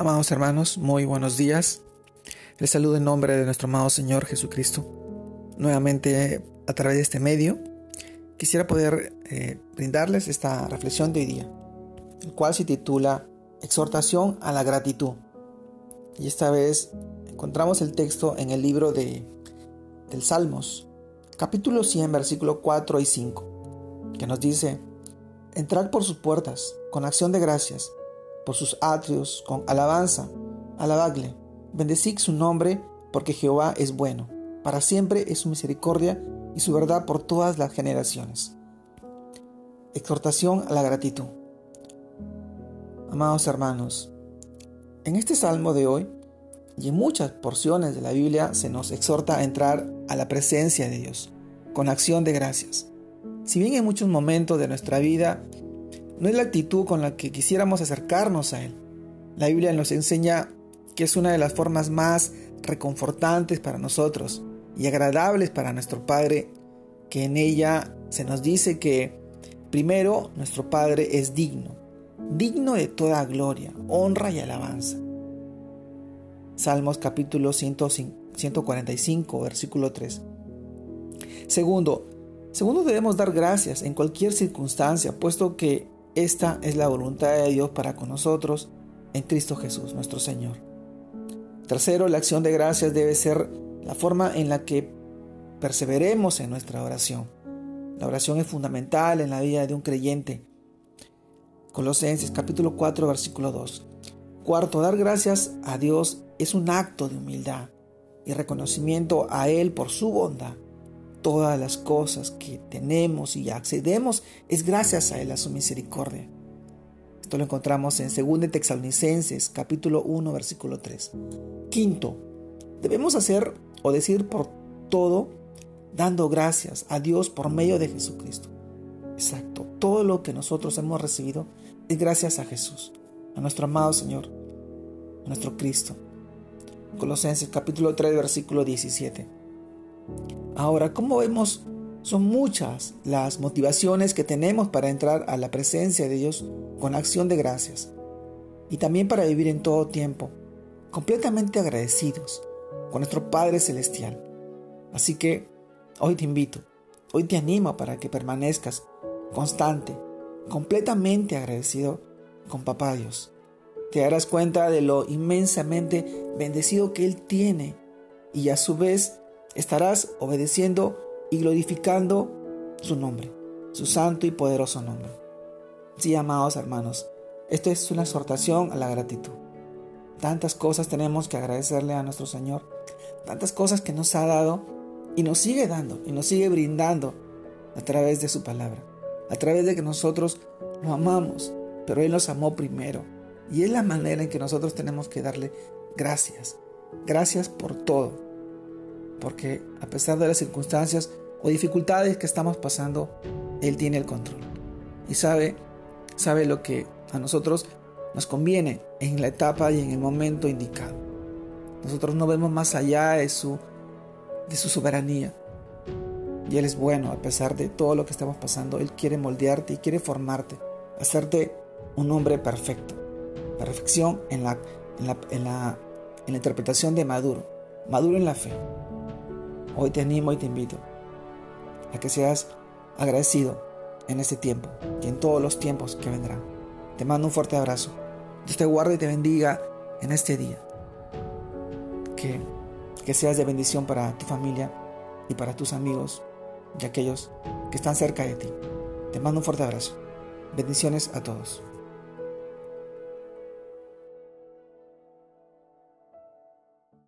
Amados hermanos, muy buenos días. Les saludo en nombre de nuestro amado Señor Jesucristo. Nuevamente a través de este medio quisiera poder eh, brindarles esta reflexión de hoy día, el cual se titula Exhortación a la gratitud. Y esta vez encontramos el texto en el libro de, del Salmos, capítulo 100, versículo 4 y 5, que nos dice, Entrad por sus puertas con acción de gracias, por sus atrios con alabanza, alabadle, bendecid su nombre, porque Jehová es bueno, para siempre es su misericordia y su verdad por todas las generaciones. Exhortación a la gratitud. Amados hermanos, en este salmo de hoy y en muchas porciones de la Biblia se nos exhorta a entrar a la presencia de Dios con acción de gracias. Si bien en muchos momentos de nuestra vida no es la actitud con la que quisiéramos acercarnos a Él, la Biblia nos enseña que es una de las formas más reconfortantes para nosotros y agradables para nuestro Padre, que en ella se nos dice que primero nuestro Padre es digno, digno de toda gloria, honra y alabanza. Salmos capítulo 145, versículo 3. Segundo, Segundo, debemos dar gracias en cualquier circunstancia, puesto que esta es la voluntad de Dios para con nosotros en Cristo Jesús, nuestro Señor. Tercero, la acción de gracias debe ser la forma en la que perseveremos en nuestra oración. La oración es fundamental en la vida de un creyente. Colosenses capítulo 4 versículo 2. Cuarto, dar gracias a Dios es un acto de humildad y reconocimiento a Él por su bondad todas las cosas que tenemos y accedemos es gracias a Él, a su misericordia. Esto lo encontramos en 2 Texalonicenses capítulo 1 versículo 3. Quinto, debemos hacer o decir por todo dando gracias a Dios por medio de Jesucristo. Exacto, todo lo que nosotros hemos recibido es gracias a Jesús, a nuestro amado Señor, a nuestro Cristo. Colosenses capítulo 3 versículo 17. Ahora, como vemos, son muchas las motivaciones que tenemos para entrar a la presencia de Dios con acción de gracias y también para vivir en todo tiempo, completamente agradecidos con nuestro Padre Celestial. Así que hoy te invito, hoy te animo para que permanezcas constante, completamente agradecido con Papá Dios. Te darás cuenta de lo inmensamente bendecido que Él tiene y a su vez estarás obedeciendo y glorificando su nombre, su santo y poderoso nombre. Sí, amados hermanos, esto es una exhortación a la gratitud. Tantas cosas tenemos que agradecerle a nuestro Señor, tantas cosas que nos ha dado y nos sigue dando y nos sigue brindando a través de su palabra, a través de que nosotros lo amamos, pero Él nos amó primero. Y es la manera en que nosotros tenemos que darle gracias. Gracias por todo porque a pesar de las circunstancias o dificultades que estamos pasando, Él tiene el control y sabe, sabe lo que a nosotros nos conviene en la etapa y en el momento indicado. Nosotros no vemos más allá de su, de su soberanía. Y Él es bueno a pesar de todo lo que estamos pasando. Él quiere moldearte y quiere formarte, hacerte un hombre perfecto. Perfección en la, en la, en la, en la interpretación de maduro, maduro en la fe. Hoy te animo y te invito a que seas agradecido en este tiempo y en todos los tiempos que vendrán. Te mando un fuerte abrazo. Dios te guarde y te bendiga en este día. Que, que seas de bendición para tu familia y para tus amigos y aquellos que están cerca de ti. Te mando un fuerte abrazo. Bendiciones a todos.